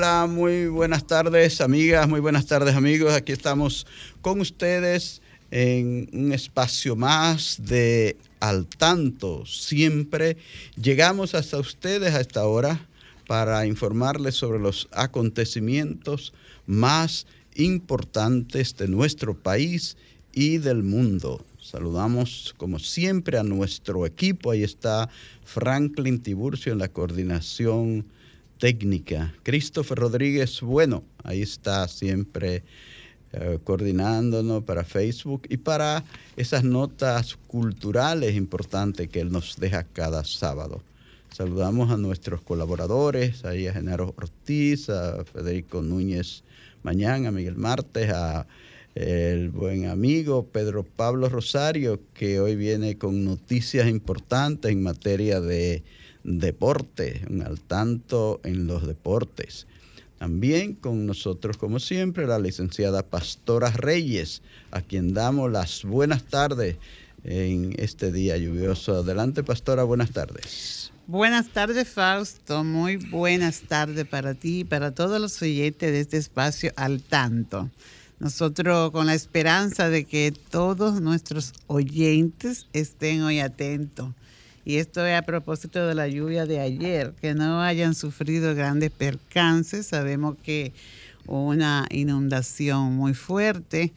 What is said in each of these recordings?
Hola, muy buenas tardes amigas, muy buenas tardes amigos. Aquí estamos con ustedes en un espacio más de Al Tanto. Siempre llegamos hasta ustedes a esta hora para informarles sobre los acontecimientos más importantes de nuestro país y del mundo. Saludamos como siempre a nuestro equipo. Ahí está Franklin Tiburcio en la coordinación técnica. Christopher Rodríguez, bueno, ahí está siempre eh, coordinándonos para Facebook y para esas notas culturales importantes que él nos deja cada sábado. Saludamos a nuestros colaboradores, ahí a Genaro Ortiz, a Federico Núñez Mañana, a Miguel Martes, a el buen amigo Pedro Pablo Rosario, que hoy viene con noticias importantes en materia de deporte, un al tanto en los deportes. También con nosotros, como siempre, la licenciada Pastora Reyes, a quien damos las buenas tardes en este día lluvioso. Adelante, Pastora, buenas tardes. Buenas tardes, Fausto. Muy buenas tardes para ti y para todos los oyentes de este espacio al tanto. Nosotros con la esperanza de que todos nuestros oyentes estén hoy atentos y esto es a propósito de la lluvia de ayer, que no hayan sufrido grandes percances. Sabemos que hubo una inundación muy fuerte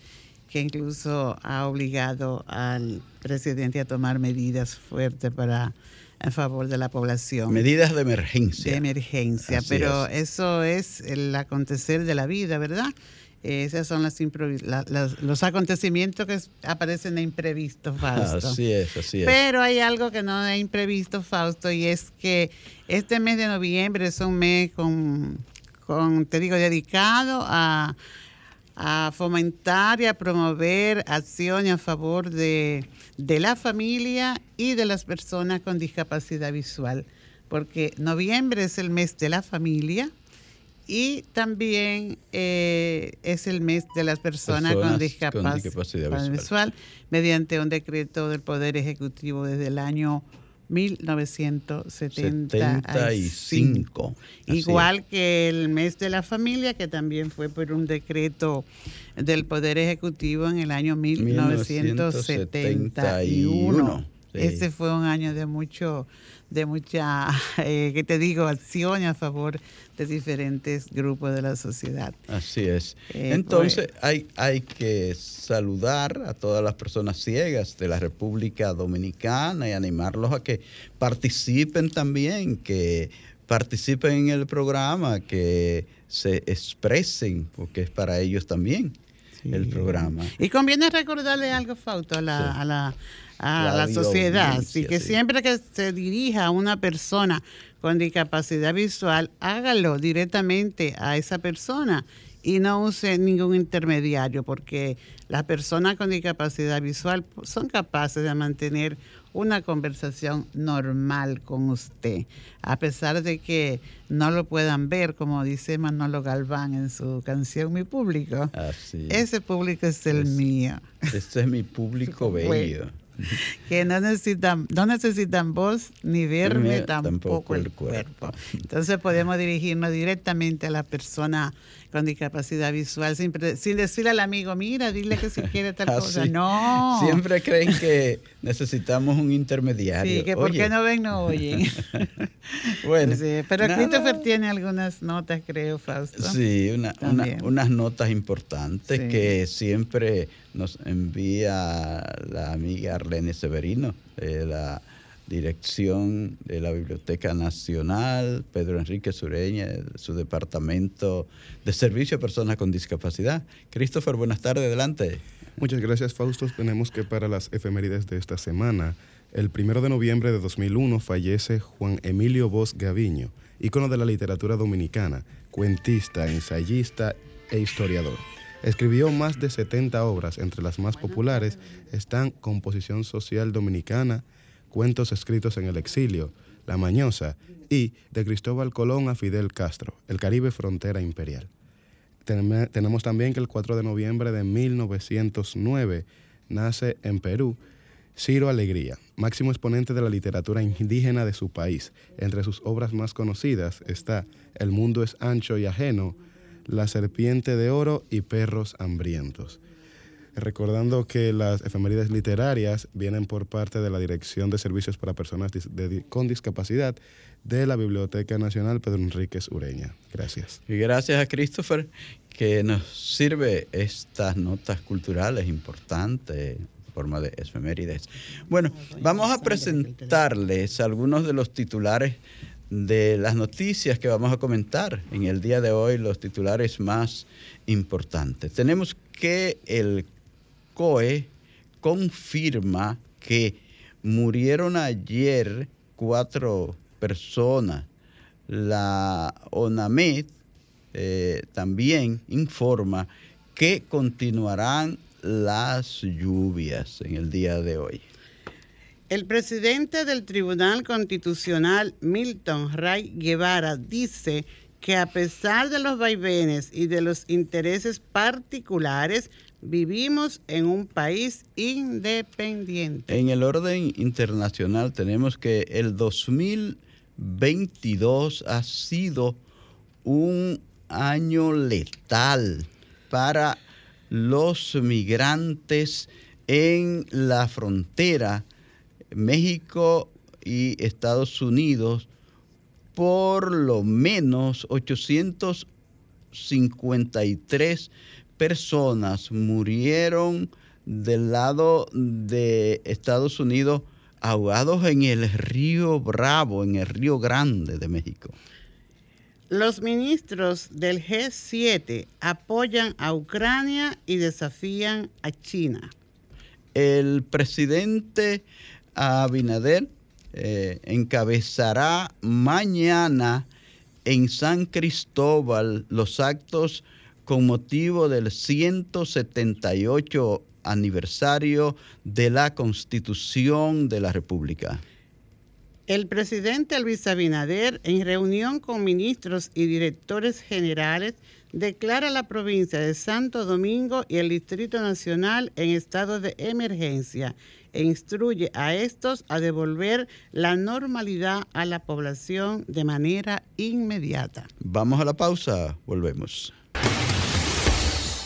que incluso ha obligado al presidente a tomar medidas fuertes para en favor de la población. Medidas de emergencia. De emergencia, pero eso es el acontecer de la vida, ¿verdad? Esos son las los acontecimientos que aparecen de imprevisto, Fausto. Así es, así es. Pero hay algo que no es imprevisto, Fausto, y es que este mes de noviembre es un mes con, con te digo, dedicado a, a fomentar y a promover acciones a favor de, de la familia y de las personas con discapacidad visual. Porque noviembre es el mes de la familia, y también eh, es el mes de las personas, con, discapacidad visual. mediante un decreto del Poder Ejecutivo desde el año 1975. Igual que el mes de la familia, que también fue por un decreto del Poder Ejecutivo en el año 1971. Ese fue un año de mucho de mucha, eh, ¿qué te digo?, acción a favor de diferentes grupos de la sociedad. Así es. Eh, Entonces pues, hay, hay que saludar a todas las personas ciegas de la República Dominicana y animarlos a que participen también, que participen en el programa, que se expresen, porque es para ellos también el programa. Y conviene recordarle algo, Fausto, a la, a la, sociedad. Así que siempre que se dirija a una persona con discapacidad visual, hágalo directamente a esa persona y no use ningún intermediario, porque las personas con discapacidad visual son capaces de mantener una conversación normal con usted, a pesar de que no lo puedan ver, como dice Manolo Galván en su canción Mi Público. Ese público es el mío. Este es mi público bello. que no necesitan, no necesitan voz ni verme tampoco, el cuerpo. Entonces podemos dirigirnos directamente a la persona con discapacidad visual sin, sin decirle al amigo, mira, dile que si quiere tal cosa. No. Siempre creen que necesitamos un intermediario. Sí, que porque no ven, no oyen. bueno. pero Christopher tiene algunas notas, creo, Fausto. Sí, unas notas importantes que siempre nos envía la amiga Arlene Severino, de la dirección de la Biblioteca Nacional, Pedro Enrique Sureña, su departamento de servicio a personas con discapacidad. Christopher, buenas tardes, adelante. Muchas gracias, Fausto. Tenemos que para las efemérides de esta semana, el primero de noviembre de 2001 fallece Juan Emilio Bosch Gaviño, ícono de la literatura dominicana, cuentista, ensayista e historiador. Escribió más de 70 obras, entre las más populares están Composición Social Dominicana, Cuentos escritos en el exilio, La Mañosa y De Cristóbal Colón a Fidel Castro, El Caribe Frontera Imperial. Tenemos también que el 4 de noviembre de 1909 nace en Perú Ciro Alegría, máximo exponente de la literatura indígena de su país. Entre sus obras más conocidas está El mundo es ancho y ajeno, la serpiente de oro y perros hambrientos. Recordando que las efemérides literarias vienen por parte de la Dirección de Servicios para Personas con Discapacidad de la Biblioteca Nacional Pedro Enríquez Ureña. Gracias. Y gracias a Christopher que nos sirve estas notas culturales importantes forma de efemérides. Bueno, vamos a presentarles algunos de los titulares de las noticias que vamos a comentar en el día de hoy, los titulares más importantes. Tenemos que el COE confirma que murieron ayer cuatro personas. La ONAMED eh, también informa que continuarán las lluvias en el día de hoy. El presidente del Tribunal Constitucional, Milton Ray Guevara, dice que a pesar de los vaivenes y de los intereses particulares, vivimos en un país independiente. En el orden internacional tenemos que el 2022 ha sido un año letal para los migrantes en la frontera México y Estados Unidos, por lo menos 853 personas murieron del lado de Estados Unidos ahogados en el río Bravo, en el río Grande de México. Los ministros del G7 apoyan a Ucrania y desafían a China. El presidente Abinader eh, encabezará mañana en San Cristóbal los actos con motivo del 178 aniversario de la Constitución de la República. El presidente Luis Abinader, en reunión con ministros y directores generales, declara la provincia de Santo Domingo y el Distrito Nacional en estado de emergencia e instruye a estos a devolver la normalidad a la población de manera inmediata. Vamos a la pausa, volvemos.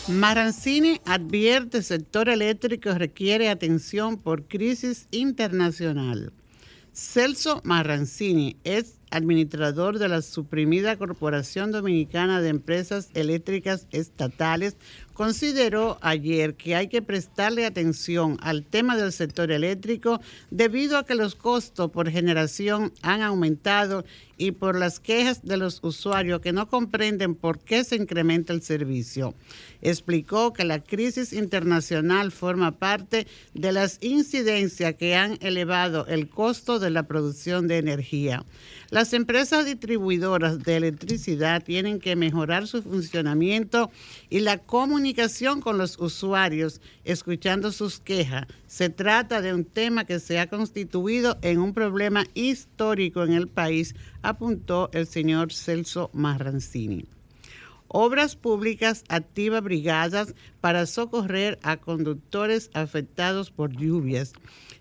Marancini advierte sector eléctrico requiere atención por crisis internacional. Celso Marrancini es administrador de la suprimida Corporación Dominicana de Empresas Eléctricas Estatales, consideró ayer que hay que prestarle atención al tema del sector eléctrico debido a que los costos por generación han aumentado y por las quejas de los usuarios que no comprenden por qué se incrementa el servicio. Explicó que la crisis internacional forma parte de las incidencias que han elevado el costo de la producción de energía. Las empresas distribuidoras de electricidad tienen que mejorar su funcionamiento y la comunicación con los usuarios, escuchando sus quejas. Se trata de un tema que se ha constituido en un problema histórico en el país, apuntó el señor Celso Marrancini. Obras Públicas activa brigadas para socorrer a conductores afectados por lluvias.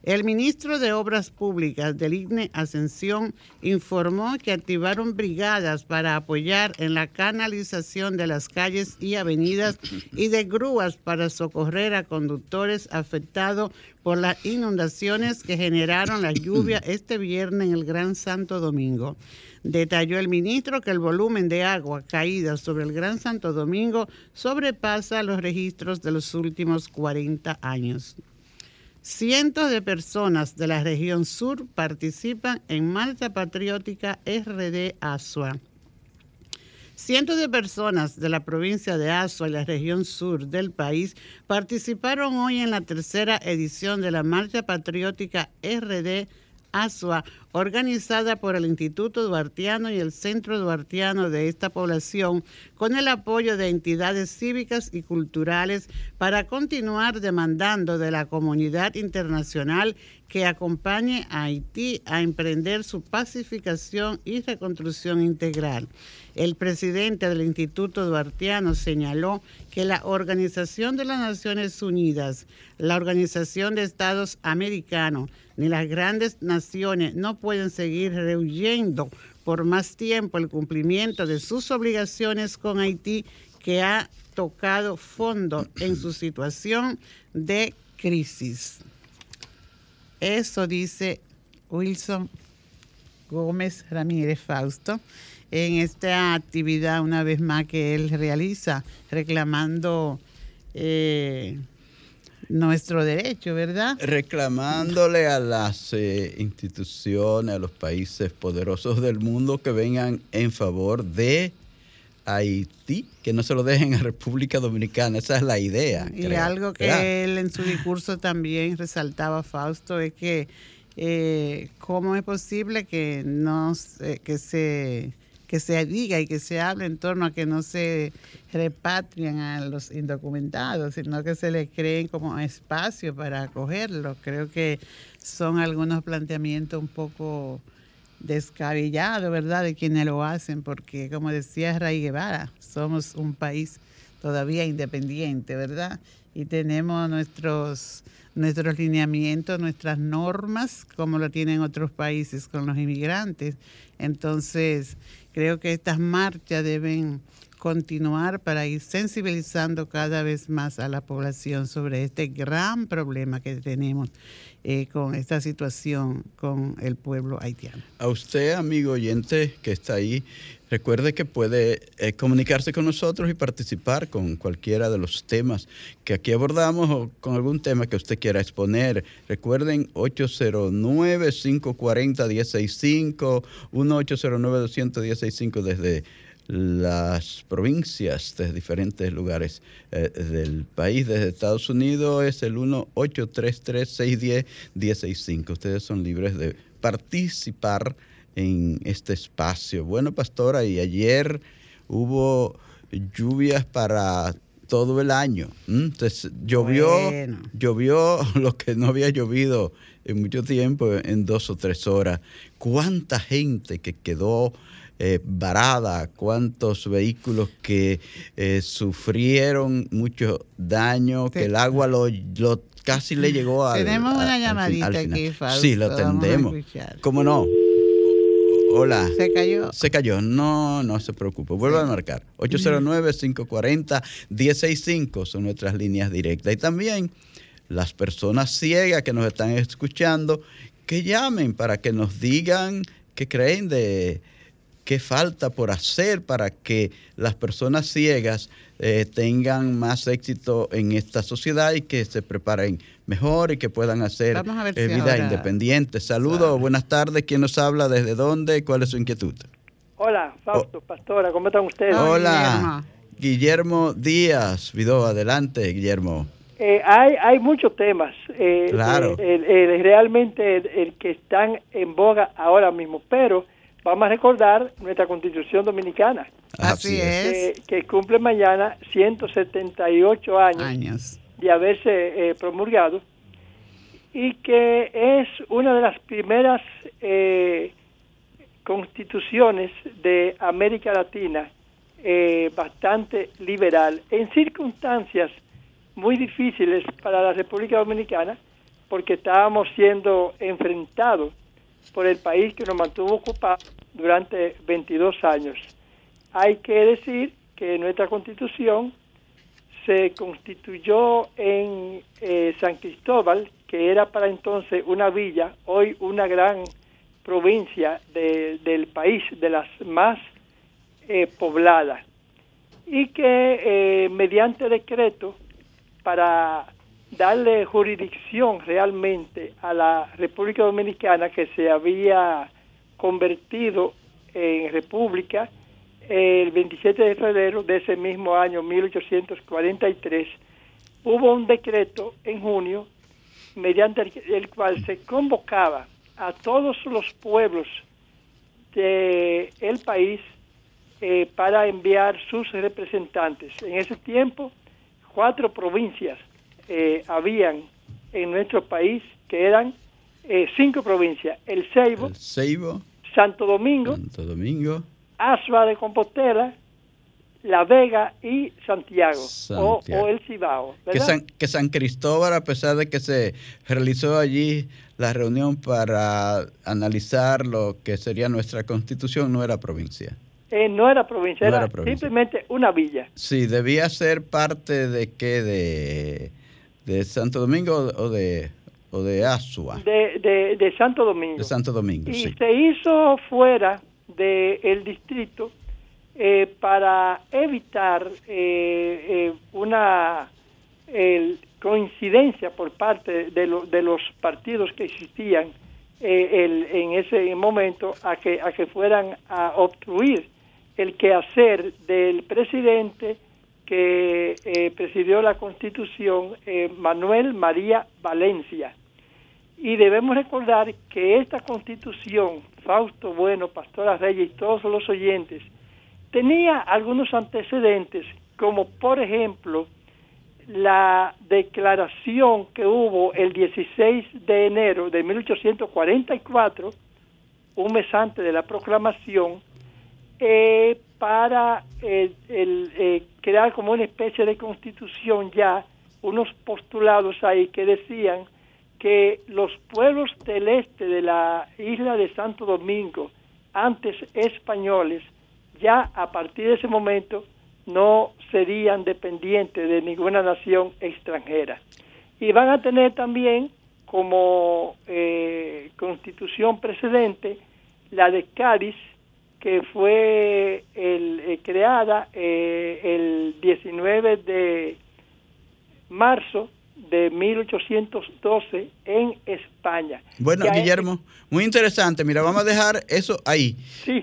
El ministro de Obras Públicas del IGNE Ascensión informó que activaron brigadas para apoyar en la canalización de las calles y avenidas y de grúas para socorrer a conductores afectados por las inundaciones que generaron la lluvia este viernes en el Gran Santo Domingo. Detalló el ministro que el volumen de agua caída sobre el Gran Santo Domingo sobrepasa los registros de los últimos 40 años. Cientos de personas de la región sur participan en Marcha Patriótica RD Asua. Cientos de personas de la provincia de Asua y la región sur del país participaron hoy en la tercera edición de la Marcha Patriótica RD Asua, organizada por el Instituto Duartiano y el Centro Duartiano de esta población, con el apoyo de entidades cívicas y culturales para continuar demandando de la comunidad internacional que acompañe a Haití a emprender su pacificación y reconstrucción integral. El presidente del Instituto Duartiano señaló que la Organización de las Naciones Unidas, la Organización de Estados Americanos, ni las grandes naciones no pueden seguir rehuyendo por más tiempo el cumplimiento de sus obligaciones con Haití, que ha tocado fondo en su situación de crisis. Eso dice Wilson Gómez Ramírez Fausto en esta actividad una vez más que él realiza reclamando eh, nuestro derecho, ¿verdad? Reclamándole a las eh, instituciones, a los países poderosos del mundo que vengan en favor de Haití, que no se lo dejen a República Dominicana, esa es la idea. Y algo que él en su discurso también resaltaba, Fausto, es que eh, cómo es posible que no que se que se diga y que se hable en torno a que no se repatrian a los indocumentados, sino que se les creen como espacio para acogerlos. Creo que son algunos planteamientos un poco descabellados, ¿verdad?, de quienes lo hacen, porque como decía Ray Guevara, somos un país todavía independiente, ¿verdad? Y tenemos nuestros nuestros lineamientos, nuestras normas, como lo tienen otros países con los inmigrantes. Entonces, Creo que estas marchas deben continuar para ir sensibilizando cada vez más a la población sobre este gran problema que tenemos eh, con esta situación con el pueblo haitiano. A usted, amigo oyente que está ahí, recuerde que puede eh, comunicarse con nosotros y participar con cualquiera de los temas que aquí abordamos o con algún tema que usted quiera exponer. Recuerden 809-540-165, 1-809-200-165 desde las provincias de diferentes lugares eh, del país. Desde Estados Unidos es el 1-833-610-165. Ustedes son libres de participar en este espacio. Bueno, pastora, y ayer hubo lluvias para todo el año. Entonces, llovió, llovió lo que no había llovido en mucho tiempo, en dos o tres horas. ¿Cuánta gente que quedó eh, varada, cuántos vehículos que eh, sufrieron mucho daño, que el agua lo, casi le llegó a... Tenemos una llamadita aquí, Fausto. Sí, lo atendemos. ¿Cómo no? Hola. Se cayó. Se cayó. No, no se preocupe. Vuelvo a marcar. 809-540-165 son nuestras líneas directas. Y también las personas ciegas que nos están escuchando, que llamen para que nos digan qué creen de qué falta por hacer para que las personas ciegas eh, tengan más éxito en esta sociedad y que se preparen mejor y que puedan hacer eh, vida independiente. Saludos, buenas tardes. ¿Quién nos habla? ¿Desde dónde? ¿Cuál es su inquietud? Hola, Fausto, pastora, ¿cómo están ustedes? Hola, Guillermo, Díaz. Vidó, adelante, Guillermo. Eh, hay, hay muchos temas. claro. realmente el, que están en boga ahora mismo, pero vamos a recordar nuestra constitución dominicana. Así es. Que, cumple mañana 178 años, años. de haberse eh, promulgado y que es una de las primeras eh, constituciones de América Latina eh, bastante liberal en circunstancias muy difíciles para la República Dominicana porque estábamos siendo enfrentados por el país que nos mantuvo ocupados durante 22 años. Hay que decir que nuestra constitución se constituyó en eh, San Cristóbal, que era para entonces una villa, hoy una gran provincia del país, de las más eh, pobladas, y que eh, mediante decreto, para darle jurisdicción realmente a la República Dominicana que se había convertido en república el 27 de febrero de ese mismo año 1843 hubo un decreto en junio mediante el, cual se convocaba a todos los pueblos del el país eh, para enviar sus representantes. En ese tiempo, cuatro provincias eh, habían en nuestro país, que eran eh, cinco provincias, el Ceibo, Santo Domingo, Santo Domingo, Asua de Compostela, La Vega y Santiago, O, el Cibao. Que San, que San Cristóbal, a pesar de que se realizó allí la reunión para analizar lo que sería nuestra constitución, no era provincia. Eh, no era provincia, era, simplemente una villa. Sí, debía ser parte de qué, de ¿De Santo Domingo o de, o de Asua? De, de, Santo Domingo. De Santo Domingo, y se hizo fuera del distrito eh, para evitar eh, eh, una coincidencia por parte de, de, los partidos que existían en ese momento a que, a que fueran a obstruir el quehacer del presidente que eh, presidió la Constitución eh, Manuel María Valencia. Y debemos recordar que esta Constitución, Fausto Bueno, Pastora Reyes y todos los oyentes, tenía algunos antecedentes, como por ejemplo la declaración que hubo el 16 de enero de 1844, un mes antes de la proclamación, eh, para el, eh, crear como una especie de constitución ya unos postulados ahí que decían que los pueblos del este de la isla de Santo Domingo, antes españoles, ya a partir de ese momento no serían dependientes de ninguna nación extranjera. Y van a tener también como eh, constitución precedente la de Cádiz, que fue el, eh, creada eh, el 19 de marzo de 1812 en España. Bueno, Guillermo, muy interesante. Mira, vamos a dejar eso ahí,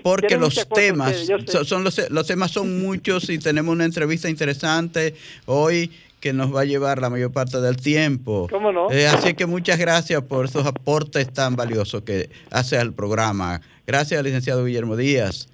porque los temas son, los, los temas son muchos y tenemos una entrevista interesante hoy que nos va a llevar la mayor parte del tiempo. ¿Cómo no? Eh, así que muchas gracias por esos aportes tan valiosos que hace al programa. Gracias al licenciado Guillermo Díaz,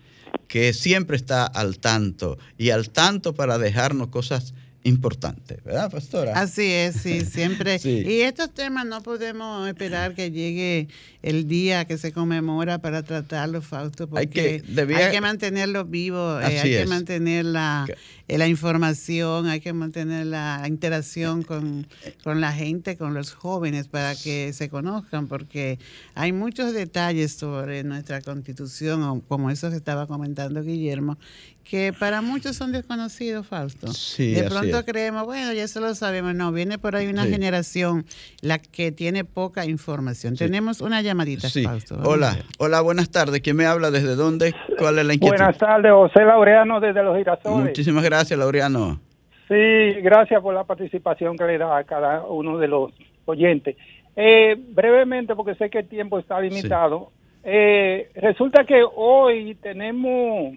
que siempre está al tanto y al tanto para dejarnos cosas importante, ¿verdad, pastora? Así es, sí, siempre. Y estos temas no podemos esperar que llegue el día que se conmemora para tratarlos, Fausto, porque hay que, hay que mantenerlos vivos, eh, hay que mantener la, eh, la, información, hay que mantener la interacción con, con la gente, con los jóvenes, para que se conozcan, porque hay muchos detalles sobre nuestra constitución, como eso que estaba comentando Guillermo, que para muchos son desconocidos, Fausto. Sí, de pronto creemos, bueno, ya eso lo sabemos. No, viene por ahí una generación la que tiene poca información. Tenemos una llamadita, Fausto. Hola, hola, buenas tardes. ¿Quién me habla? ¿Desde dónde? ¿Cuál es la inquietud? Buenas tardes, José Laureano desde Los Girasoles. Muchísimas gracias, Laureano. Sí, gracias por la participación que le da a cada uno de los oyentes. Eh, brevemente, porque sé que el tiempo está limitado. Eh, resulta que hoy tenemos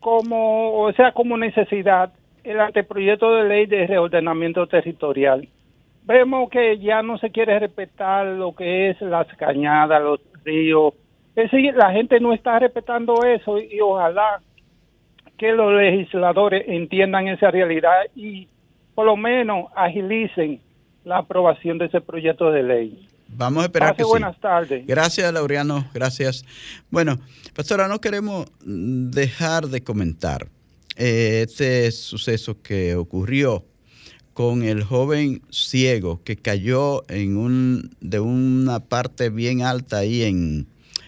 como, o sea, como necesidad el anteproyecto de ley de reordenamiento territorial. Vemos que ya no se quiere respetar lo que es las cañadas, los ríos. Es decir, la gente no está respetando eso y, ojalá que los legisladores entiendan esa realidad y por lo menos agilicen la aprobación de ese proyecto de ley. Vamos a esperar que buenas tardes. Gracias, Laureano. Gracias. Bueno, pastora, no queremos dejar de comentar eh, este suceso que ocurrió con el joven ciego que cayó en un, de una parte bien alta ahí en,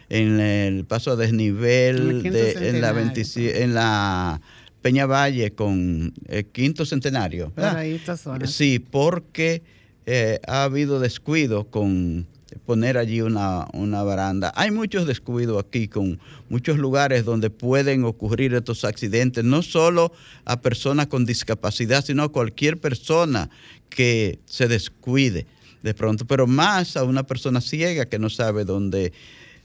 en el paso a desnivel de, en, la en la Peña Valle con el quinto centenario. Sí, porque eh, ha habido descuido con poner allí una, una, baranda. Hay muchos descuidos aquí con muchos lugares donde pueden ocurrir estos accidentes, no solo a personas con discapacidad, sino a cualquier persona que se descuide de pronto, pero más a una persona ciega que no sabe dónde,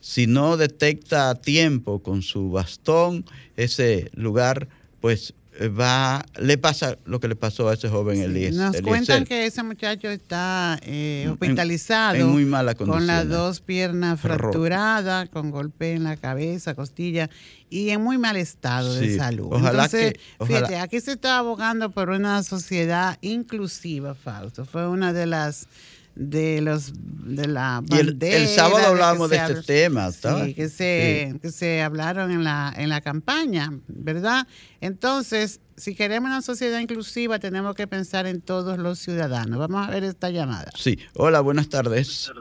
si no detecta a tiempo con su bastón ese lugar, pues va, le pasa lo que le pasó a ese joven Elías. Nos cuentan que ese muchacho está eh, hospitalizado en, muy mala con las dos piernas fracturadas, con golpe en la cabeza, costilla y en muy mal estado de salud. Ojalá Entonces, que, ojalá. fíjate, aquí se está abogando por una sociedad inclusiva, Fausto. Fue una de las de los de la y el, el sábado hablábamos de, este habla, tema sí, que se sí. que se hablaron en la en la campaña verdad entonces si queremos una sociedad inclusiva tenemos que pensar en todos los ciudadanos. Vamos a ver esta llamada. Sí. Hola buenas tardes.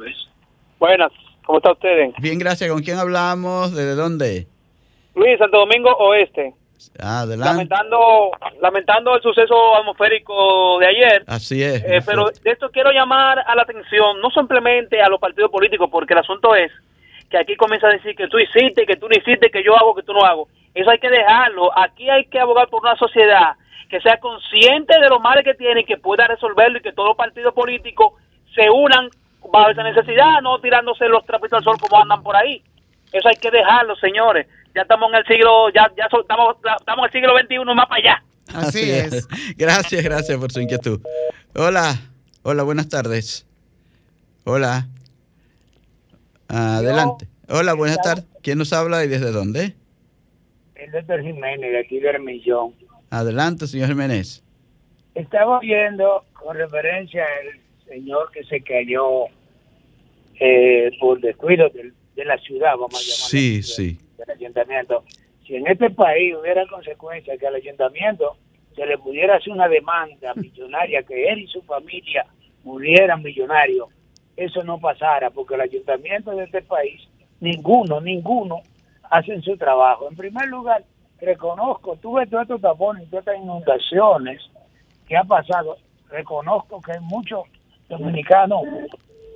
Buenas. Cómo está usted bien gracias. Con quién hablamos desde dónde Luis Santo Domingo Oeste Adelante. Lamentando, lamentando el suceso atmosférico de ayer. Así es. Eh, pero de esto quiero llamar a la atención, no simplemente a los partidos políticos, porque el asunto es que aquí comienza a decir que tú hiciste, que tú no hiciste, que yo hago, que tú no hago. Eso hay que dejarlo. Aquí hay que abogar por una sociedad que sea consciente de los males que tiene y que pueda resolverlo y que todos los partidos políticos se unan bajo esa necesidad, no tirándose los trapitos al sol como andan por ahí. Eso hay que dejarlo, señores ya estamos en el siglo, ya, ya so, estamos, estamos en el siglo XXI más para allá. Así, Así es. es. Gracias, gracias por su inquietud. Hola, hola, buenas tardes. Hola. Adelante. Hola, buenas tardes. ¿Quién nos habla y desde dónde? El doctor Jiménez, de aquí de Hermillón. Adelante, señor Jiménez. Estamos viendo con referencia al señor que se cayó eh, por descuido de la ciudad, vamos a llamarlo. Sí, sí del ayuntamiento. Si en este país hubiera consecuencia que al ayuntamiento se le pudiera hacer una demanda millonaria, que él y su familia murieran millonarios, eso no pasara, porque el ayuntamiento de este país, ninguno, ninguno, hacen su trabajo. En primer lugar, reconozco, tuve todos estos tapones, todas estas inundaciones que ha pasado, reconozco que hay muchos dominicanos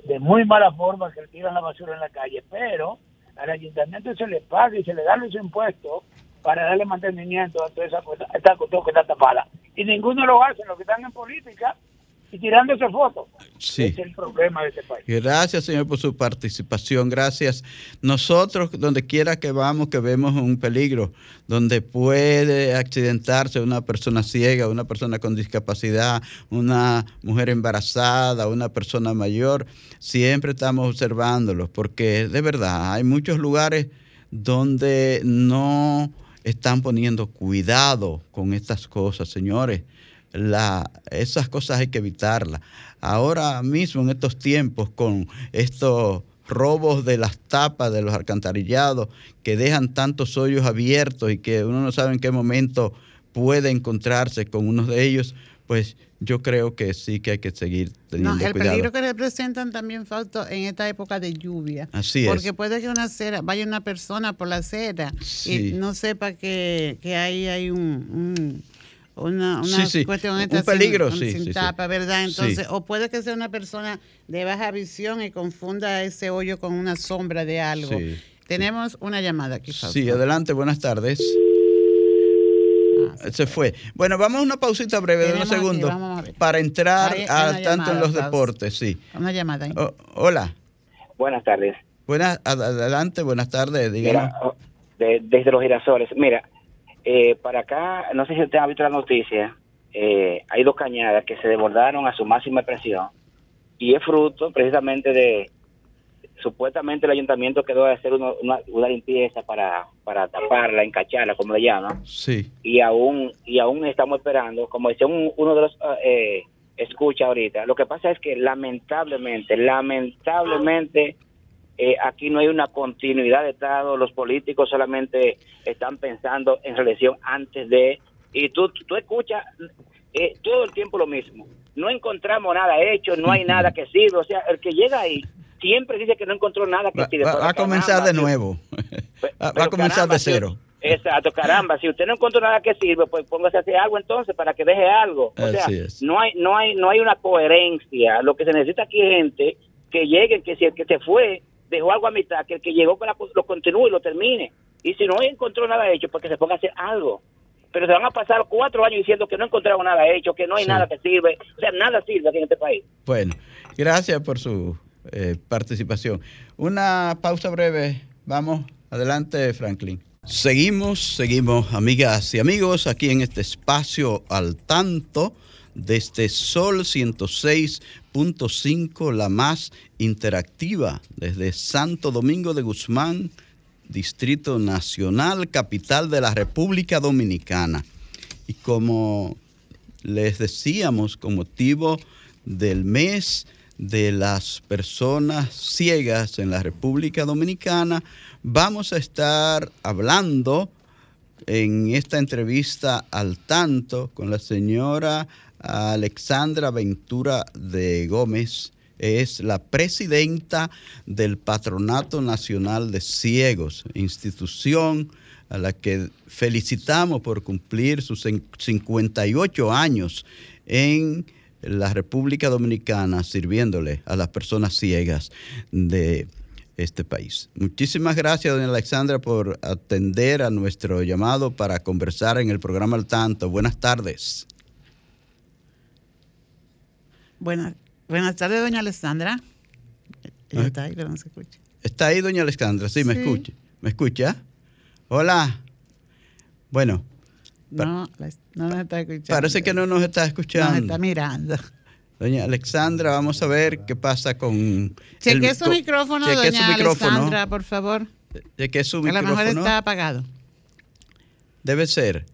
de muy mala forma que tiran la basura en la calle, pero al ayuntamiento se le paga y se le da los impuestos para darle mantenimiento a toda esa esta cuestión que está tapada. Y ninguno lo hace, los que están en política y tirándose fotos. Sí. Es el problema de este país. Gracias, señor, por su participación. Gracias. Nosotros, donde quiera que vamos, que vemos un peligro, donde puede accidentarse una persona ciega, una persona con discapacidad, una mujer embarazada, una persona mayor, siempre estamos observándolos, porque de verdad hay muchos lugares donde no están poniendo cuidado con estas cosas, señores la, esas cosas hay que evitarlas. Ahora mismo, en estos tiempos, con estos robos de las tapas de los alcantarillados que dejan tantos hoyos abiertos y que uno no sabe en qué momento puede encontrarse con uno de ellos, pues yo creo que sí que hay que seguir teniendo no, el cuidado. peligro que representan también Fausto en esta época de lluvia. Así porque es. puede que una acera, vaya una persona por la acera Sí. y no sepa que, que ahí hay un, un- una, una Sí, sí. cuestión Un esta peligro, sin, sí, sin sí, sí. tapa, ¿verdad? Entonces, Sí. o puede que sea una persona de baja visión y confunda ese hoyo con una sombra de algo. Sí. Tenemos una llamada aquí, Fausto. Sí, adelante, buenas tardes. Ah. Se fue. Bueno, vamos a una pausita breve de unos segundos a para entrar una tanto en los Fausto. deportes, sí. Una llamada ahí. Oh, hola, Buenas tardes. buenas, ad- adelante, buenas tardes, díganos. Mira, de- desde los girasoles. Mira, eh, para acá, no sé si usted ha visto la noticia, eh, hay dos cañadas que se desbordaron a su máxima presión. Y es fruto precisamente de, supuestamente el ayuntamiento quedó de hacer uno- una, una limpieza para, para taparla, encacharla, como le llaman, Sí, y aún y aún estamos esperando, como decía un- uno de los eh, escucha ahorita, lo que pasa es que lamentablemente, lamentablemente eh, aquí no hay una continuidad de Estado, los políticos solamente están pensando en reelección antes de y tú, tú escuchas eh, todo el tiempo lo mismo. No encontramos nada hecho, no hay nada que sirva. O sea, el que llega ahí siempre dice que no encontró nada que Va, sirve. va- Pero va a comenzar de nuevo. Va, va a comenzar caramba, de cero. Exacto, caramba, si usted no encontró nada que sirve, pues póngase a hacer algo entonces para que deje algo. O sea, es. no hay no hay no hay una coherencia. Lo que se necesita aquí es gente que llegue, que si el que se fue dejó algo a mitad, que el que llegó con la- lo continúe y lo termine. Y si no encontró nada hecho, pues que se ponga a hacer algo. Pero se van a pasar cuatro años diciendo que no encontraron nada hecho, que no hay Sí. nada que sirve. O sea, nada sirve aquí en este país. Bueno, gracias por su eh, participación. Una pausa breve. Vamos, adelante, Franklin. Seguimos, seguimos, amigas y amigos, aquí en este espacio al tanto desde Sol 106.5, la más interactiva, desde Santo Domingo de Guzmán, Distrito Nacional, capital de la República Dominicana. Y como les decíamos, con motivo del mes de las personas ciegas en la República Dominicana, vamos a estar hablando en esta entrevista al tanto con la señora Alexandra Ventura de Gómez. Es la presidenta del Patronato Nacional de Ciegos, institución a la que felicitamos por cumplir sus cin- 58 años en la República Dominicana sirviéndole a las personas ciegas de este país. Muchísimas gracias, doña Alexandra, por atender a nuestro llamado para conversar en el programa Al Tanto. Buenas tardes. Buenas, buenas tardes, doña Alessandra. Ella Ah. está ahí, pero no se escucha. ¿Está ahí, doña Alexandra? Sí, me escucha. ¿Me escucha? Hola. Bueno, No, nos está escuchando. parece que no nos está escuchando. Nos está mirando. Doña Alexandra, vamos a ver qué pasa con... Cheque el- su micrófono, doña su micrófono. Alessandra, por favor. Chequee su A lo mejor micrófono. está apagado. Debe ser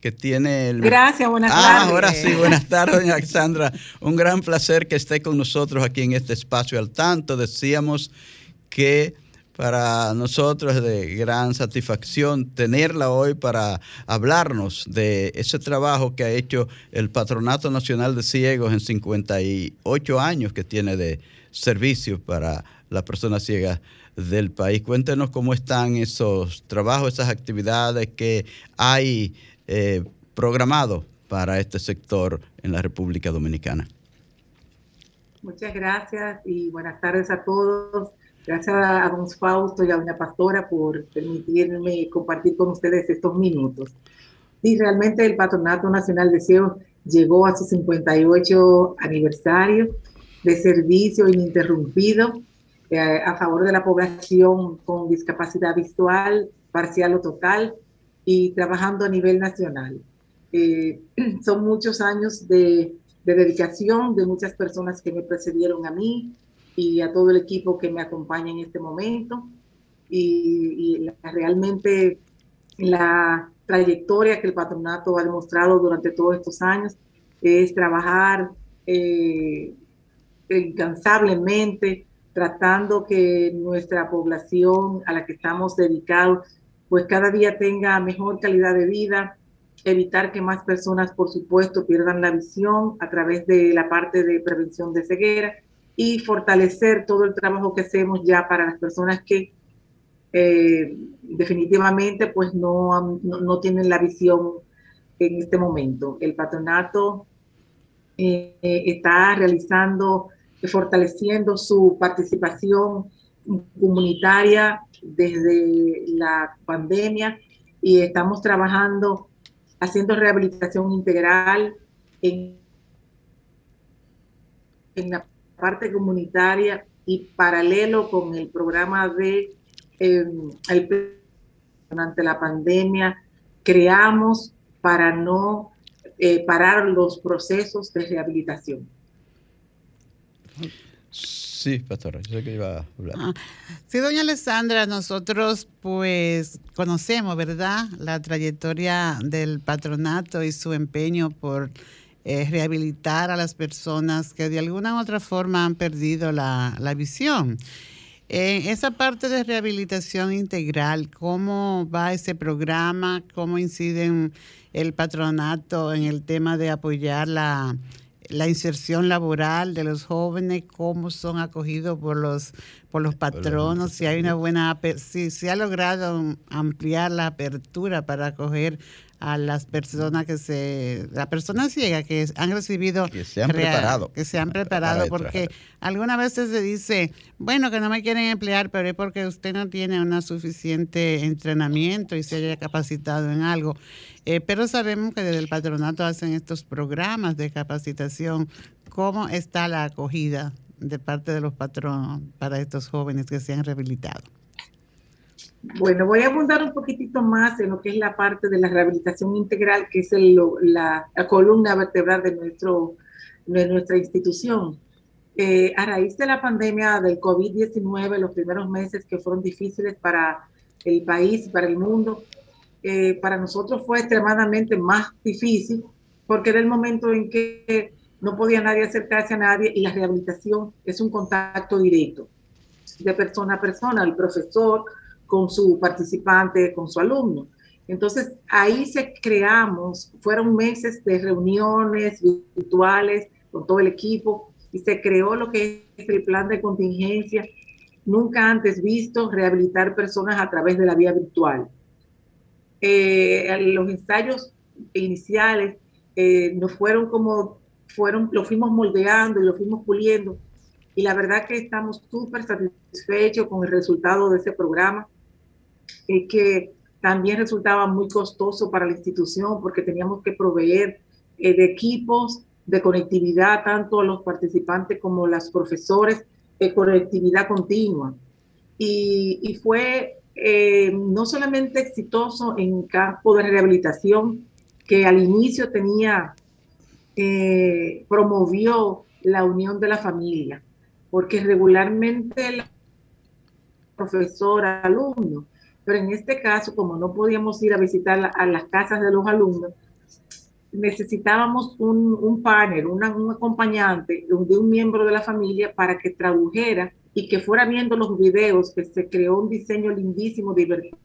que tiene el... Gracias, buenas ah, tardes. ahora sí, buenas tardes, doña Alexandra. Un gran placer que esté con nosotros aquí en este espacio al tanto. Decíamos que para nosotros es de gran satisfacción tenerla hoy para hablarnos de ese trabajo que ha hecho el Patronato Nacional de Ciegos en 58 años que tiene de servicio para las personas ciegas del país. Cuéntenos cómo están esos trabajos, esas actividades que hay eh, programado para este sector en la República Dominicana. Muchas gracias y buenas tardes a todos. Gracias a don Fausto y a doña Pastora por permitirme compartir con ustedes estos minutos. Sí, realmente el Patronato Nacional de Ciegos llegó a su 58 aniversario de servicio ininterrumpido eh, a favor de la población con discapacidad visual, parcial o total, y trabajando a nivel nacional. Eh, son muchos años de, de dedicación de muchas personas que me precedieron a mí y a todo el equipo que me acompaña en este momento. Y, y la- realmente la trayectoria que el patronato ha demostrado durante todos estos años es trabajar eh, incansablemente, tratando que nuestra población a la que estamos dedicados, pues cada día tenga mejor calidad de vida, evitar que más personas, por supuesto, pierdan la visión a través de la parte de prevención de ceguera y fortalecer todo el trabajo que hacemos ya para las personas que eh, definitivamente pues no, no, no tienen la visión en este momento. El patronato eh, eh, está realizando, fortaleciendo su participación comunitaria desde la pandemia y estamos trabajando, haciendo rehabilitación integral en, en la parte comunitaria y paralelo con el programa de el, durante la pandemia creamos para no eh, parar los procesos de rehabilitación. Sí, pastora, yo sé que iba a hablar. Ah, Sí, doña Alessandra, nosotros pues conocemos, ¿verdad?, la trayectoria del patronato y su empeño por eh, rehabilitar a las personas que de alguna u otra forma han perdido la, la visión. En esa parte de rehabilitación integral, ¿cómo va ese programa? ¿Cómo incide el patronato en el tema de apoyar la, la inserción laboral de los jóvenes, cómo son acogidos por los por los patronos, si hay una buena si se ha logrado ampliar la apertura para acoger a las personas que se, la persona ciega que han recibido, que se han preparado, que se han preparado, porque algunas veces se dice, bueno, que no me quieren emplear, pero es porque usted no tiene un suficiente entrenamiento y se haya capacitado en algo. Eh, pero sabemos que desde el patronato hacen estos programas de capacitación. ¿Cómo está la acogida de parte de los patronos para estos jóvenes que se han rehabilitado? Bueno, voy a abundar un poquitito más en lo que es la parte de la rehabilitación integral, que es el, la, columna vertebral de, nuestro, de nuestra institución. Eh, a raíz de la pandemia del COVID-19, los primeros meses que fueron difíciles para el país para el mundo, eh, para nosotros fue extremadamente más difícil porque era el momento en que no podía nadie acercarse a nadie y la rehabilitación es un contacto directo de persona a persona, el profesor con su participante, con su alumno. Entonces, ahí se creamos, fueron meses de reuniones virtuales con todo el equipo y se creó lo que es el plan de contingencia, nunca antes visto, rehabilitar personas a través de la vía virtual. Eh, los ensayos iniciales eh, nos fueron como, fueron, lo fuimos moldeando y lo fuimos puliendo y la verdad que estamos súper satisfechos con el resultado de ese programa eh, que también resultaba muy costoso para la institución porque teníamos que proveer eh, de equipos de conectividad tanto a los participantes como a los profesores de conectividad continua. Y, y fue eh, no solamente exitoso en campo de rehabilitación, que al inicio tenía, promovió la unión de la familia, porque regularmente el profesor, alumno, pero en este caso, como no podíamos ir a visitar a las casas de los alumnos, necesitábamos un, un partner, un acompañante de un miembro de la familia para que tradujera y que fuera viendo los videos, que se creó un diseño lindísimo, divertido.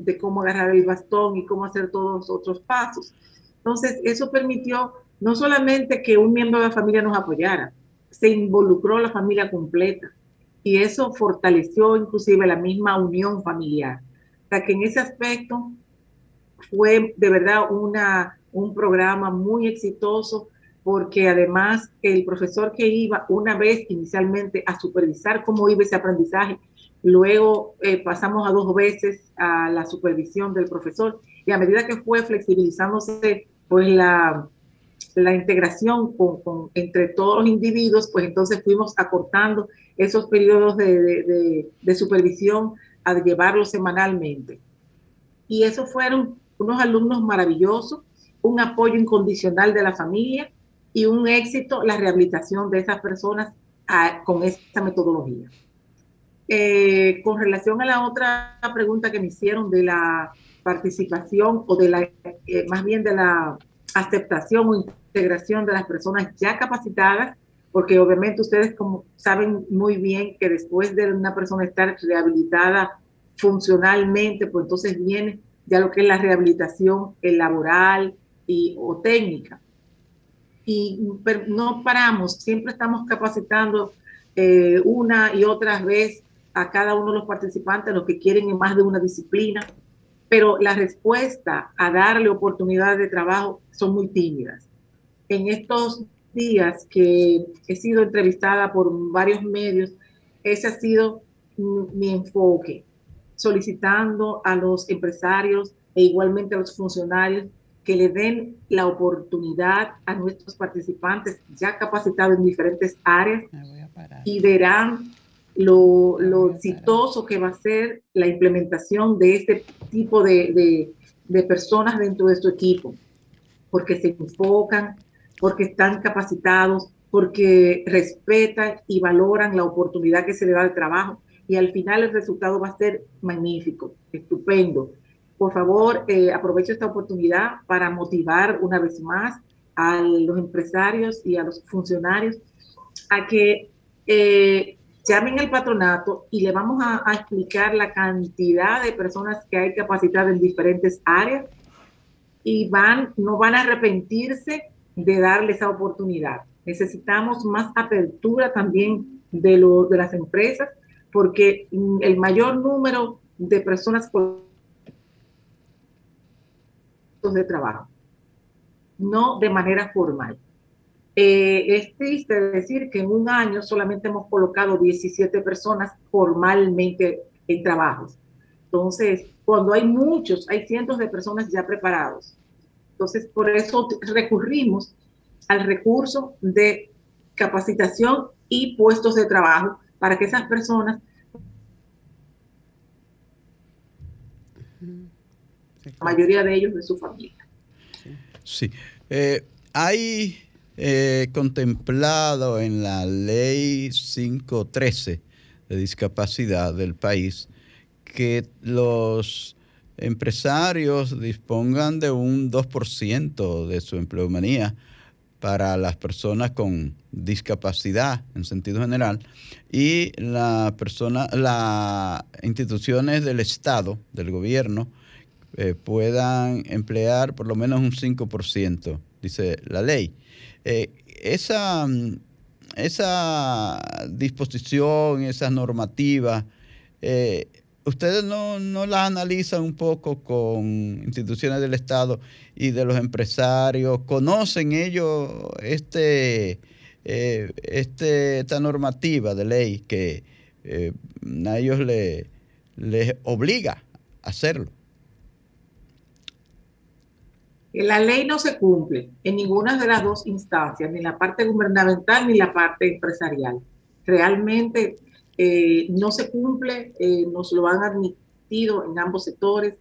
de cómo agarrar el bastón y cómo hacer todos los otros pasos. Entonces, eso permitió no solamente que un miembro de la familia nos apoyara, se involucró la familia completa y eso fortaleció inclusive la misma unión familiar. O sea que en ese aspecto fue de verdad una, un programa muy exitoso porque además el profesor que iba una vez inicialmente a supervisar cómo iba ese aprendizaje, luego eh, pasamos a dos veces a la supervisión del profesor y a medida que fue flexibilizándose pues la, la integración con, entre todos los individuos, pues entonces fuimos acortando esos periodos de, supervisión a llevarlos semanalmente. Y esos fueron unos alumnos maravillosos, un apoyo incondicional de la familia y un éxito la rehabilitación de esas personas con esta metodología. Eh, con relación a la otra pregunta que me hicieron de la participación o de la, eh, más bien de la aceptación o integración de las personas ya capacitadas, porque obviamente ustedes como saben muy bien que después de una persona estar rehabilitada funcionalmente, pues entonces viene ya lo que es la rehabilitación laboral y, o técnica. Y no paramos, siempre estamos capacitando eh, una y otra vez a cada uno de los participantes, los que quieren en más de una disciplina, pero la respuesta a darle oportunidades de trabajo son muy tímidas. En estos días que he sido entrevistada por varios medios, ese ha sido mi enfoque, solicitando a los empresarios e igualmente a los funcionarios que le den la oportunidad a nuestros participantes ya capacitados en diferentes áreas y verán lo, exitoso que va a ser la implementación de este tipo de, personas dentro de su equipo, porque se enfocan, porque están capacitados, porque respetan y valoran la oportunidad que se le da de trabajo y al final el resultado va a ser magnífico, estupendo. Por favor, eh, aprovecho esta oportunidad para motivar una vez más a los empresarios y a los funcionarios a que eh, llamen al patronato y le vamos a, explicar la cantidad de personas que hay capacitadas en diferentes áreas y van, no van a arrepentirse de darle esa oportunidad. Necesitamos más apertura también de, lo, de las empresas porque el mayor número de personas de trabajo, no de manera formal. Eh, es triste decir que en un año solamente hemos colocado 17 personas formalmente en trabajos. Entonces, cuando hay muchos, hay cientos de personas ya preparados. Entonces, por eso recurrimos al recurso de capacitación y puestos de trabajo para que esas personas la mayoría de ellos de su familia. Sí. Eh, hay eh, contemplado en la ley 513 de discapacidad del país que los empresarios dispongan de un 2% de su empleomanía para las personas con discapacidad en sentido general y la las instituciones del Estado, del gobierno, eh, puedan emplear por lo menos un 5%, dice la ley. Eh, esa, esa disposición, esas normativas, eh, ¿ustedes no, no las analizan un poco con instituciones del Estado y de los empresarios? ¿Conocen ellos este, este, esta normativa de ley que a ellos les obliga a hacerlo? La ley no se cumple en ninguna de las dos instancias, ni la parte gubernamental ni la parte empresarial. Realmente eh, no se cumple, eh, nos lo han admitido en ambos sectores.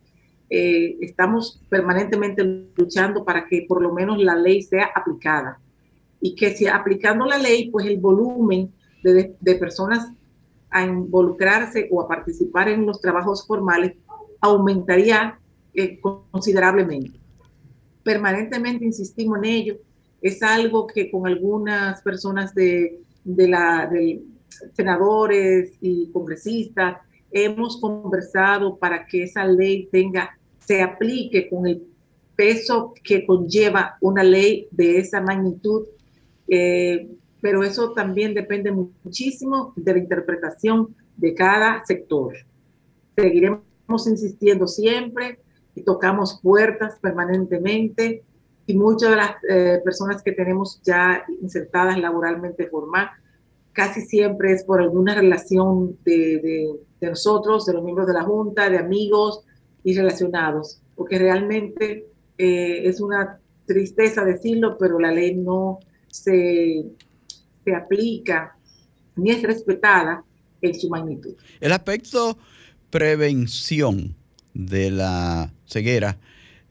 Eh, estamos permanentemente luchando para que por lo menos la ley sea aplicada y que si aplicando la ley, pues el volumen de, de personas a involucrarse o a participar en los trabajos formales aumentaría considerablemente permanentemente insistimos en ello. Es algo que con algunas personas de, de la, senadores y congresistas hemos conversado para que esa ley tenga, se aplique con el peso que conlleva una ley de esa magnitud. Eh, pero eso también depende muchísimo de la interpretación de cada sector. Seguiremos insistiendo siempre, y tocamos puertas permanentemente y muchas de las eh, personas que tenemos ya insertadas laboralmente formal, casi siempre es por alguna relación de, de, nosotros, de los miembros de la Junta, de amigos y relacionados, porque realmente eh, es una tristeza decirlo, pero la ley no se, se aplica ni es respetada en su magnitud. El aspecto prevención de la ceguera.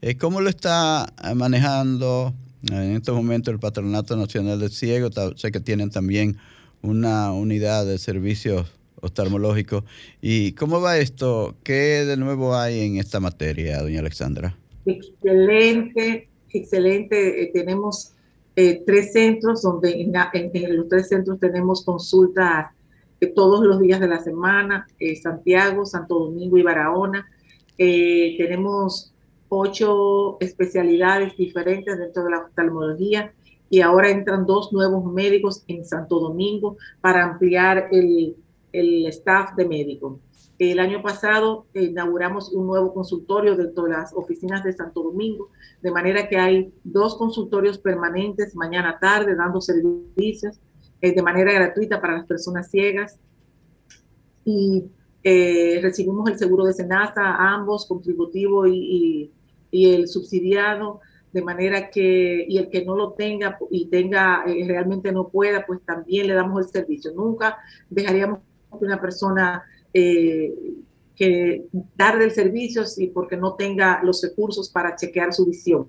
Eh, ¿Cómo lo está manejando en estos momentos el Patronato Nacional de Ciego? Sé que tienen también una unidad de servicios oftalmológicos. ¿Y cómo va esto? ¿Qué de nuevo hay en esta materia, doña Alexandra? Excelente, excelente. Eh, tenemos eh, tres centros donde en, los tres centros tenemos consultas todos los días de la semana, Santiago, Santo Domingo y Barahona. Eh, tenemos ocho especialidades diferentes dentro de la oftalmología y ahora entran dos nuevos médicos en Santo Domingo para ampliar el, el staff de médicos. El año pasado inauguramos un nuevo consultorio dentro de las oficinas de Santo Domingo, de manera que hay dos consultorios permanentes mañana tarde dando servicios eh, de manera gratuita para las personas ciegas. Y eh, recibimos el seguro de Senasa, ambos, contributivo y, y, el subsidiado, de manera que, y el que no lo tenga y tenga, eh, realmente no pueda, pues también le damos el servicio. Nunca dejaríamos que una persona eh, que darle el servicio si porque no tenga los recursos para chequear su visión.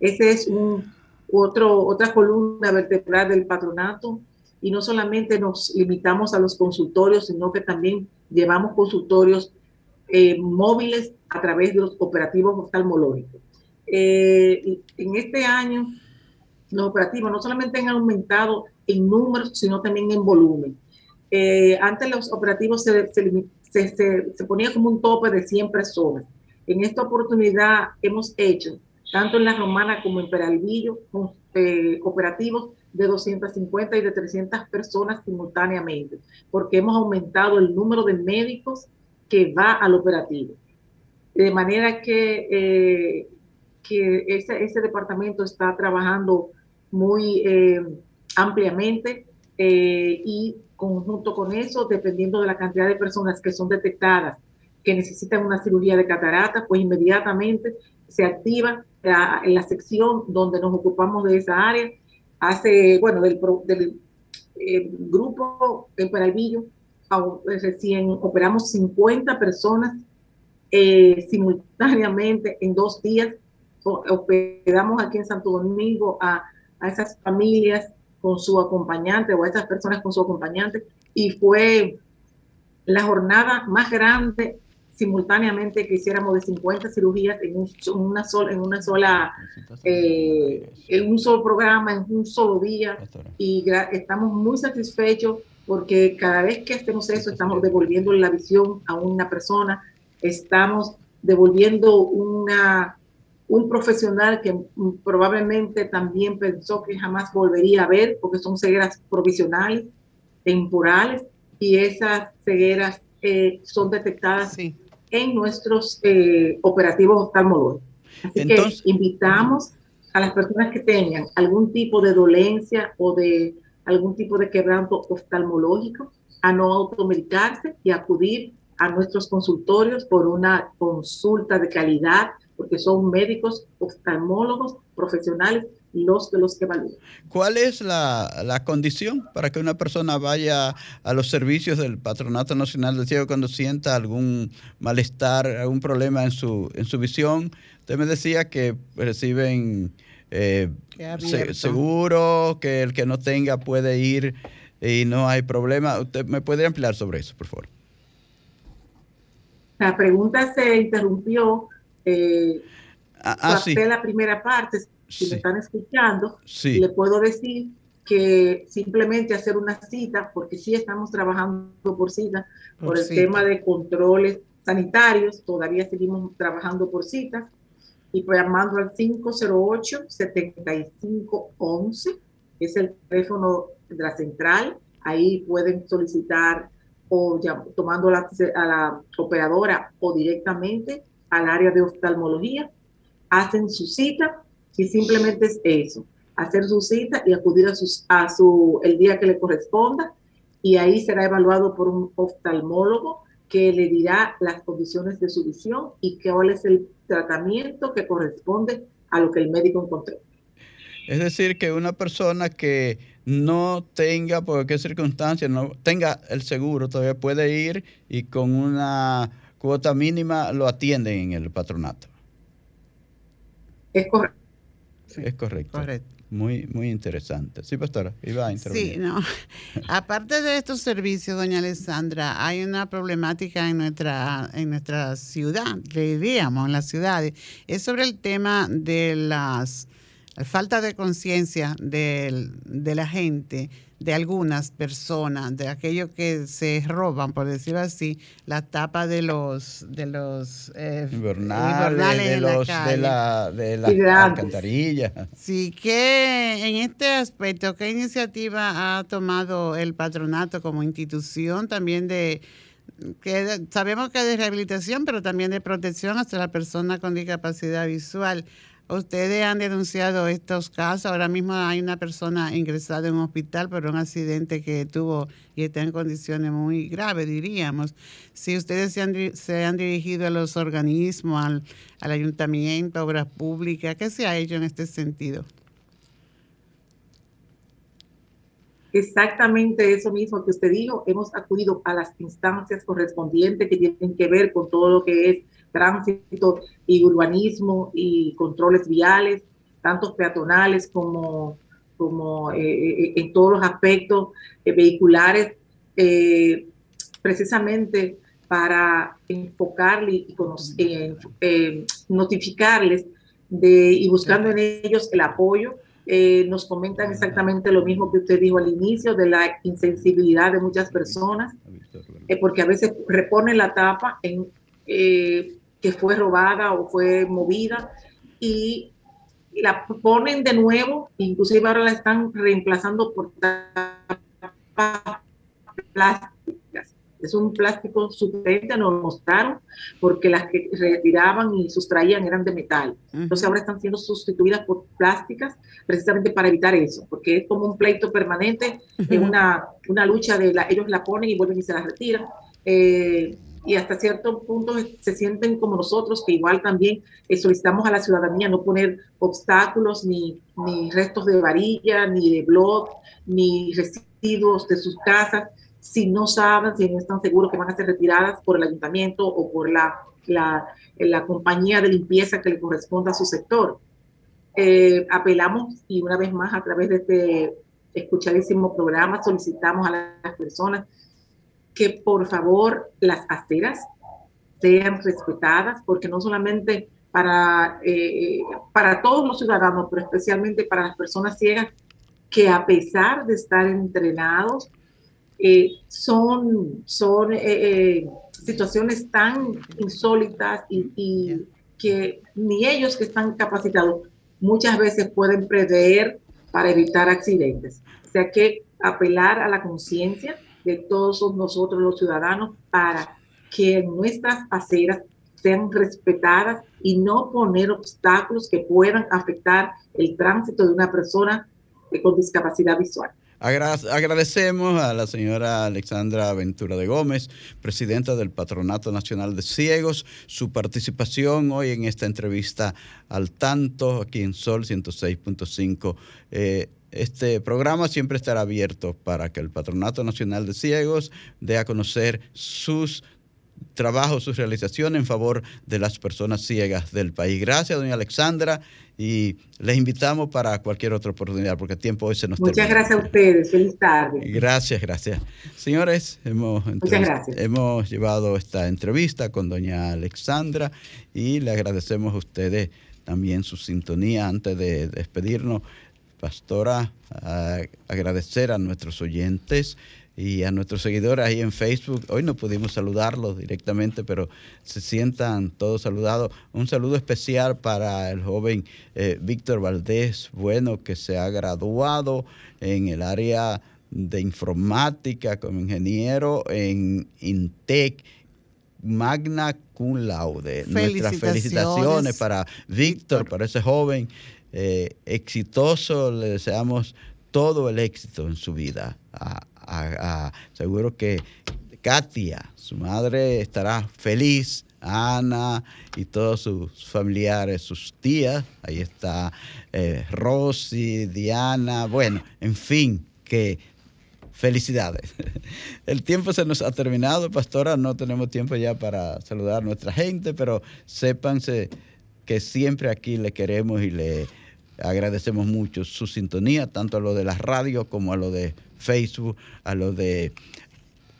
Ese es un, otro, otra columna vertebral del patronato y no solamente nos limitamos a los consultorios, sino que también llevamos consultorios eh, móviles a través de los operativos oftalmológicos. Eh, en este año los operativos no solamente han aumentado en números, sino también en volumen. Eh, antes los operativos se, se, se, ponía como un tope de 100 personas. En esta oportunidad hemos hecho, tanto en la Romana como en Peralvillo, eh, operativos de 250 y de 300 personas simultáneamente, porque hemos aumentado el número de médicos que va al operativo. De manera que, eh, que ese, ese, departamento está trabajando muy eh, ampliamente eh, y conjunto con eso, dependiendo de la cantidad de personas que son detectadas que necesitan una cirugía de catarata, pues inmediatamente se activa la, la sección donde nos ocupamos de esa área. Hace, bueno, del, del eh, grupo en Paralvillo, recién operamos 50 personas eh, simultáneamente en dos días. Operamos aquí en Santo Domingo a, a esas familias con su acompañante o a esas personas con su acompañante y fue la jornada más grande simultáneamente que hiciéramos de 50 cirugías en, una sola, en una sola, eh, en un solo programa, en un solo día. Y estamos muy satisfechos porque cada vez que hacemos eso estamos devolviendo la visión a una persona, estamos devolviendo una un profesional que probablemente también pensó que jamás volvería a ver, porque son cegueras provisionales, temporales, y esas cegueras eh, son detectadas en nuestros eh, operativos oftalmológicos. Así que invitamos a las personas que tengan algún tipo de dolencia o de algún tipo de quebranto oftalmológico a no automedicarse y acudir a nuestros consultorios por una consulta de calidad porque son médicos, oftalmólogos, profesionales los de los que evalúan. ¿Cuál es la, la, condición para que una persona vaya a los servicios del Patronato Nacional del Ciego cuando sienta algún malestar, algún problema en su, en su visión? Usted me decía que reciben eh, seguro, que el que no tenga puede ir y no hay problema. ¿Usted me puede ampliar sobre eso, por favor? La pregunta se interrumpió eh, ah, ah la primera parte, si me están escuchando, le puedo decir que simplemente hacer una cita, porque sí estamos trabajando por cita, por, el tema de controles sanitarios, todavía seguimos trabajando por citas, y pues llamando al 508-7511, es el teléfono de la central, ahí pueden solicitar o ya, tomando la, a la operadora o directamente al área de oftalmología, hacen su cita y simplemente es eso, hacer su cita y acudir a, sus, a su, el día que le corresponda y ahí será evaluado por un oftalmólogo que le dirá las condiciones de su visión y cuál es el tratamiento que corresponde a lo que el médico encontró. Es decir, que una persona que no tenga, por qué circunstancias, no tenga el seguro, todavía puede ir y con una cuota mínima lo atienden en el patronato. Es correcto. Es correcto. Muy, muy interesante. Sí, pastora, iba a intervenir. Sí, no. Aparte de estos servicios, doña Alessandra, hay una problemática en nuestra, en nuestra ciudad, diríamos, en las ciudades. Es sobre el tema de las falta de conciencia de, de la gente de algunas personas, de aquellos que se roban, por decirlo así, la tapa de los de los eh, invernales, de, los, de la, de la alcantarilla. Sí, que en este aspecto, ¿qué iniciativa ha tomado el patronato como institución también de que sabemos que de rehabilitación, pero también de protección hacia la persona con discapacidad visual? Ustedes han denunciado estos casos. Ahora mismo hay una persona ingresada en un hospital por un accidente que tuvo y está en condiciones muy graves, diríamos. Si ustedes se han, se han dirigido a los organismos, al, al ayuntamiento, obras públicas, ¿qué se ha hecho en este sentido? Exactamente eso mismo que usted dijo. Hemos acudido a las instancias correspondientes que tienen que ver con todo lo que es tránsito y urbanismo y controles viales, tanto peatonales como, como eh, eh, en todos los aspectos eh, vehiculares, precisamente para enfocarle y notificarles de, y buscando en ellos el apoyo eh, nos comentan exactamente lo mismo que usted dijo al inicio de la insensibilidad de muchas personas, eh, porque a veces reponen la tapa en eh, que fue robada o fue movida y la ponen de nuevo, inclusive ahora la están reemplazando por tapas plásticas. Es un plástico suplente, nos mostraron, porque las que retiraban y sustraían eran de metal. Entonces ahora están siendo sustituidas por plásticas precisamente para evitar eso, porque es como un pleito permanente, es una, una lucha de la, ellos la ponen y vuelven y se la retiran. Eh, y hasta cierto punto se sienten como nosotros, que igual también eh, solicitamos a la ciudadanía no poner obstáculos, ni, ni restos de varilla, ni de blog, ni residuos de sus casas, si no saben, si no están seguros que van a ser retiradas por el ayuntamiento o por la, la, la compañía de limpieza que le corresponda a su sector. Eh, apelamos y una vez más a través de este escuchadísimo programa solicitamos a las personas que por favor las aceras sean respetadas, porque no solamente para, eh, para todos los ciudadanos, pero especialmente para las personas ciegas, que a pesar de estar entrenados, eh, son, son eh, situaciones tan insólitas y, y, que ni ellos que están capacitados muchas veces pueden prever para evitar accidentes. O sea que apelar a la conciencia de todos nosotros los ciudadanos para que nuestras aceras sean respetadas y no poner obstáculos que puedan afectar el tránsito de una persona con discapacidad visual. Agradecemos a la señora Alexandra Ventura de Gómez, presidenta del Patronato Nacional de Ciegos, su participación hoy en esta entrevista al tanto aquí en Sol 106.5. Eh, este programa siempre estará abierto para que el Patronato Nacional de Ciegos dé a conocer sus trabajos, sus realizaciones en favor de las personas ciegas del país. Gracias, doña Alexandra, y les invitamos para cualquier otra oportunidad, porque el tiempo hoy se nos Muchas gracias a ustedes, feliz tarde. Gracias, gracias. Señores, hemos, hemos llevado esta entrevista con doña Alexandra y le agradecemos a ustedes también su sintonía antes de despedirnos. Pastora, agradecer a nuestros oyentes y a nuestros seguidores ahí en Facebook. Hoy no pudimos saludarlos directamente, pero se sientan todos saludados. Un saludo especial para el joven eh, Víctor Valdés, bueno, que se ha graduado en el área de informática como ingeniero en INTEC. Magna cum laude. Nuestras felicitaciones para Víctor, para ese joven eh, exitoso. Le deseamos todo el éxito en su vida seguro que Katia, su madre, estará feliz. Ana y todos sus familiares, sus tías, ahí está eh, Rosy, Diana, bueno, en fin, que felicidades. El tiempo se nos ha terminado, pastora, no tenemos tiempo ya para saludar a nuestra gente, pero sépanse que siempre aquí le queremos y le agradecemos mucho su sintonía, tanto a lo de la radio como a lo de Facebook, a lo de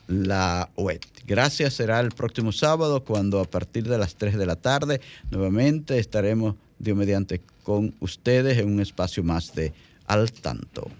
la web. Gracias, será el próximo sábado cuando a partir de las 3 de la tarde nuevamente estaremos, Dios mediante, con ustedes en un espacio más de Al Tanto.